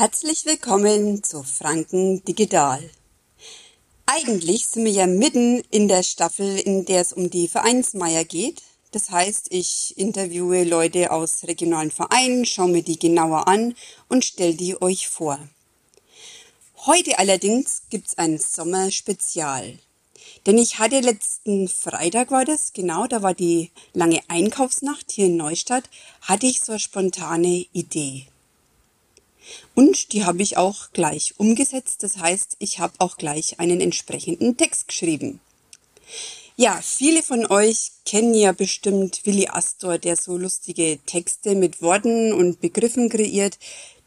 Herzlich willkommen zu Franken Digital. Eigentlich sind wir ja mitten in der Staffel, in der es um die Vereinsmeier geht. Das heißt, ich interviewe Leute aus regionalen Vereinen, schaue mir die genauer an und stelle die euch vor. Heute allerdings gibt's ein Sommerspezial. Denn ich hatte letzten Freitag war das, genau, da war die lange Einkaufsnacht hier in Neustadt, hatte ich so eine spontane Idee. Und die habe ich auch gleich umgesetzt. Das heißt, ich habe auch gleich einen entsprechenden Text geschrieben. Ja, viele von euch kennen ja bestimmt Willi Astor, der so lustige Texte mit Worten und Begriffen kreiert,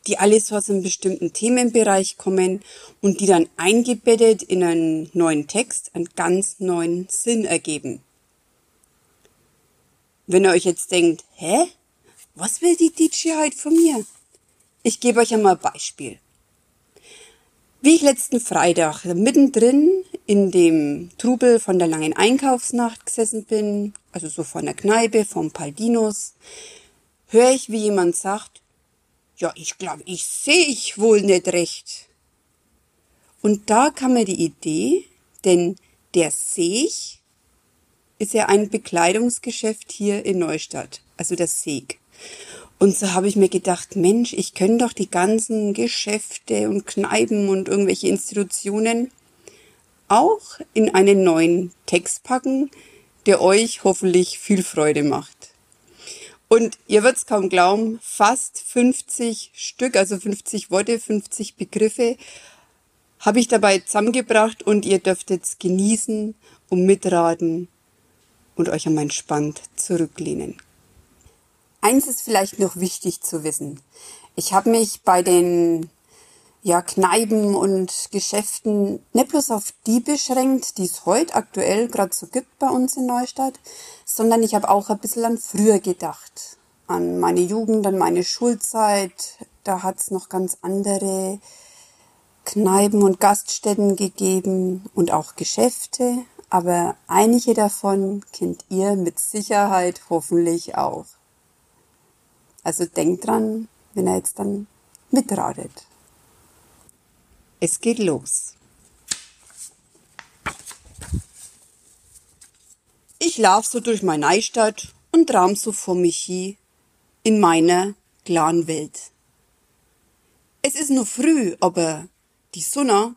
die alle so aus einem bestimmten Themenbereich kommen und die dann eingebettet in einen neuen Text einen ganz neuen Sinn ergeben. Wenn ihr euch jetzt denkt, hä? Was will die DJ heute von mir? Ich gebe euch einmal ein Beispiel. Wie ich letzten Freitag mittendrin in dem Trubel von der langen Einkaufsnacht gesessen bin, also so von der Kneipe, vom Paldinos, höre ich, wie jemand sagt, ja, ich glaube, ich sehe ich wohl nicht recht. Und da kam mir die Idee, denn der Seeg ist ja ein Bekleidungsgeschäft hier in Neustadt, also der Seeg. Und so habe ich mir gedacht, Mensch, ich könnte doch die ganzen Geschäfte und Kneipen und irgendwelche Institutionen auch in einen neuen Text packen, der euch hoffentlich viel Freude macht. Und ihr wird's kaum glauben, fast 50 Stück, also 50 Worte, 50 Begriffe habe ich dabei zusammengebracht und ihr dürft jetzt genießen und mitraten und euch einmal entspannt zurücklehnen. Eins ist vielleicht noch wichtig zu wissen. Ich habe mich bei den ja, Kneipen und Geschäften nicht bloß auf die beschränkt, die es heute aktuell gerade so gibt bei uns in Neustadt, sondern ich habe auch ein bisschen an früher gedacht. An meine Jugend, an meine Schulzeit. Da hat es noch ganz andere Kneipen und Gaststätten gegeben und auch Geschäfte. Aber einige davon kennt ihr mit Sicherheit hoffentlich auch. Also denkt dran, wenn er jetzt dann mitradet. Es geht los. Ich lauf so durch meine Neustadt und traum so vor mich hin in meiner klaren Welt. Es ist nur früh, aber die Sonne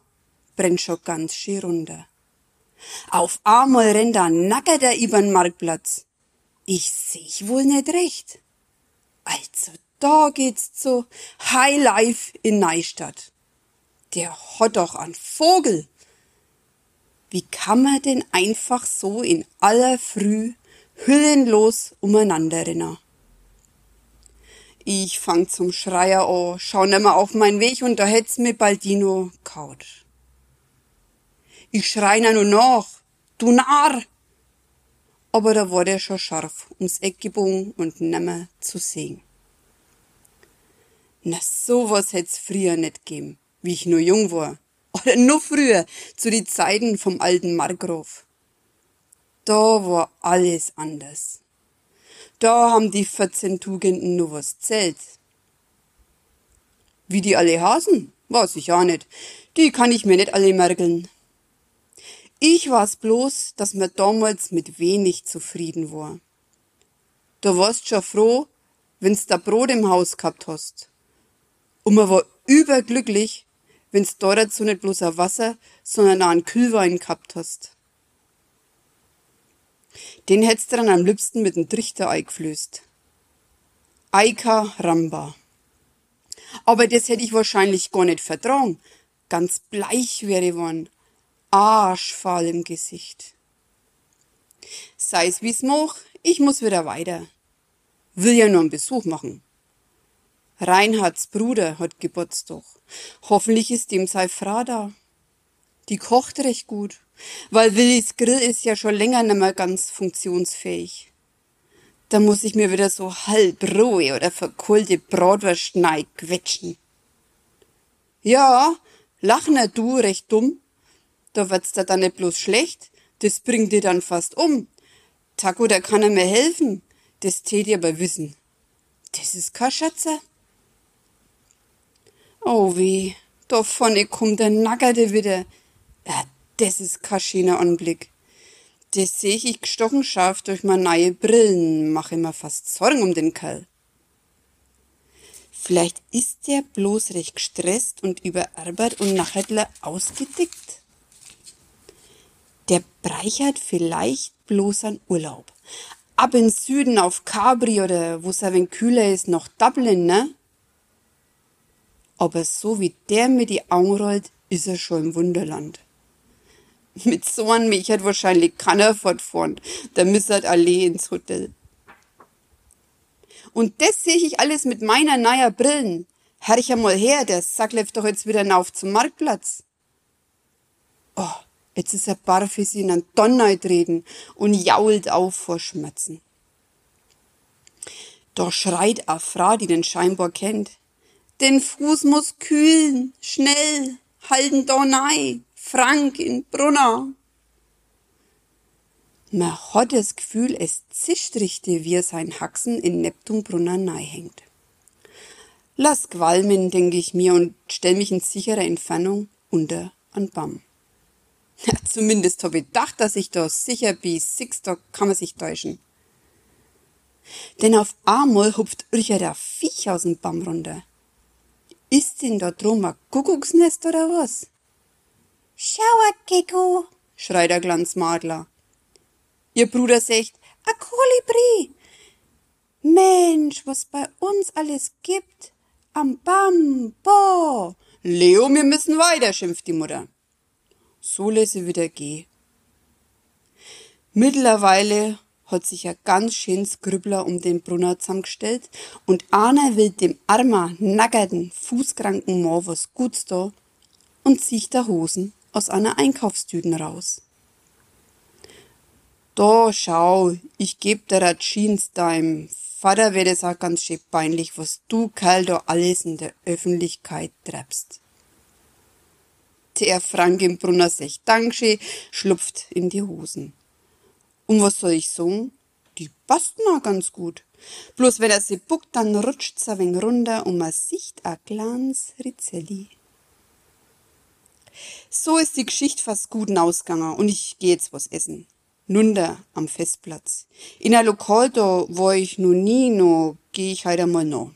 brennt schon ganz schön runter. Auf einmal rennt da Nacker der übern Marktplatz. Ich seh wohl nicht recht. Also, da geht's zu High Life in Neustadt. Der hat doch einen Vogel. Wie kann man denn einfach so in aller Früh hüllenlos umeinander rennen? Ich fang zum Schreier an, schau nimmer auf meinen Weg und da hätt's mir Baldino kaut. Ich schrei nur nach, du Narr! Aber da war der schon scharf ums Eck gebogen und nimmer zu sehen. Na, sowas hätt's früher nicht gegeben, wie ich nur jung war. Oder noch früher, zu die Zeiten vom alten Markgraf. Da war alles anders. Da haben die 14 Tugenden nur was zählt. Wie die alle hasen, weiß ich auch nicht. Die kann ich mir nicht alle merkeln. Ich weiß bloß, dass mir damals mit wenig zufrieden war. Du warst schon froh, wenn's da Brot im Haus gehabt hast. Und man war überglücklich, wenn's da dazu nicht bloß ein Wasser, sondern auch einen Kühlwein gehabt hast. Den hättest du dann am liebsten mit dem Trichter eingeflößt. Eika Ramba. Aber das hätte ich wahrscheinlich gar nicht vertragen. Ganz bleich wäre ich geworden arschfahl im Gesicht. Sei's wie's moch, ich muss wieder weiter. Will ja nur einen Besuch machen. Reinhards Bruder hat Geburtstag. Hoffentlich ist dem sei Frau da. Die kocht recht gut, weil Willis Grill ist ja schon länger nicht mehr ganz funktionsfähig. Da muss ich mir wieder so halb rohe oder verkohlte Bratwurst quetschen. Ja, lach nicht du recht dumm, da wird's dir dann nicht bloß schlecht, das bringt dir dann fast um. Taco, der kann er mir helfen. Das tät ihr aber wissen. Das ist kein Schatzer. Oh weh, da vorne kommt der Nackerte wieder. Ja, das ist kein schöner Anblick. Das seh ich gestochen scharf durch meine neue Brillen, mache mir fast Sorgen um den Kerl. Vielleicht ist der bloß recht gestresst und überarbeitet und nachher ausgedickt. Der breichert vielleicht bloß an Urlaub. Ab in Süden auf Capri oder wo's ein wenig kühler ist, nach Dublin, ne? Aber so wie der mir die Augen rollt, ist er schon im Wunderland. Mit so einem mich hat wahrscheinlich keiner fortfahren. Da müsst halt alle ins Hotel. Und das sehe ich alles mit meiner neuer Brillen. Herr ich einmal her, der Sack läuft doch jetzt wieder auf zum Marktplatz. Oh, jetzt ist er barfis in einen Donner treten und jault auf vor Schmerzen. Da schreit a Frau, die den scheinbar kennt. Den Fuß muss kühlen, schnell, halten da nei, Frank in Brunner. Man hat das Gefühl, es zischt richtig, wie er sein Haxen in Neptunbrunner nei hängt. Lass qualmen, denke ich mir und stell mich in sicherer Entfernung unter an Bamm. Ja, zumindest hab ich gedacht, dass ich da sicher bin. Six, da kann man sich täuschen. Denn auf einmal hupft Urcher der Viech aus dem Bamm runter. Ist denn da drum ein Kuckucksnest oder was? Schau, Gecko, schreit der Glanzmadler. Ihr Bruder sagt, a Kolibri. Mensch, was bei uns alles gibt. Am Bam, bo. Leo, wir müssen weiter, schimpft die Mutter. So lässt sie wieder gehen. Mittlerweile hat sich ein ganz schönes Grübler um den Brunner zusammengestellt und einer will dem armen, nackerten, fußkranken Mann was Guts da und zieht da Hosen aus einer Einkaufstüten raus. Da schau, ich geb dir a Jeans deinem Vater wird es auch ganz schön peinlich, was du Kerl da alles in der Öffentlichkeit treibst. Der Frank im Brunner sech Dankeschön, schlupft in die Hosen. Und was soll ich sagen? Die passen auch ganz gut. Bloß wenn er sie buckt, dann rutscht's ein wenig runter und man sieht a kleines Rizzelli. So ist die Geschichte fast gut ausgegangen und ich geh jetzt was essen. Nunder am Festplatz. In ein Lokal da, wo ich noch nie no, geh ich heute mal noch.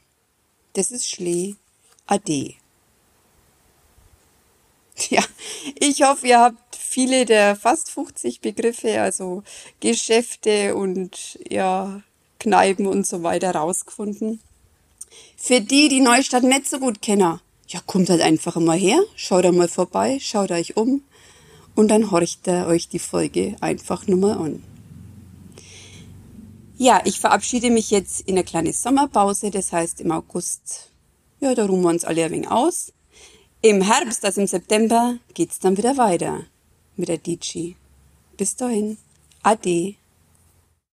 Das ist Schlee. Ade. Ja, ich hoffe, ihr habt viele der fast 50 Begriffe, also Geschäfte und ja, Kneipen und so weiter rausgefunden. Für die, die Neustadt nicht so gut kennen, ja, kommt halt einfach mal her, schaut einmal vorbei, schaut euch um und dann horcht ihr euch die Folge einfach nur mal an. Ja, ich verabschiede mich jetzt in eine kleine Sommerpause, das heißt im August, ja, da ruhen wir uns alle ein wenig aus. Im Herbst, also im September, geht's dann wieder weiter mit der DJ. Bis dahin, ade.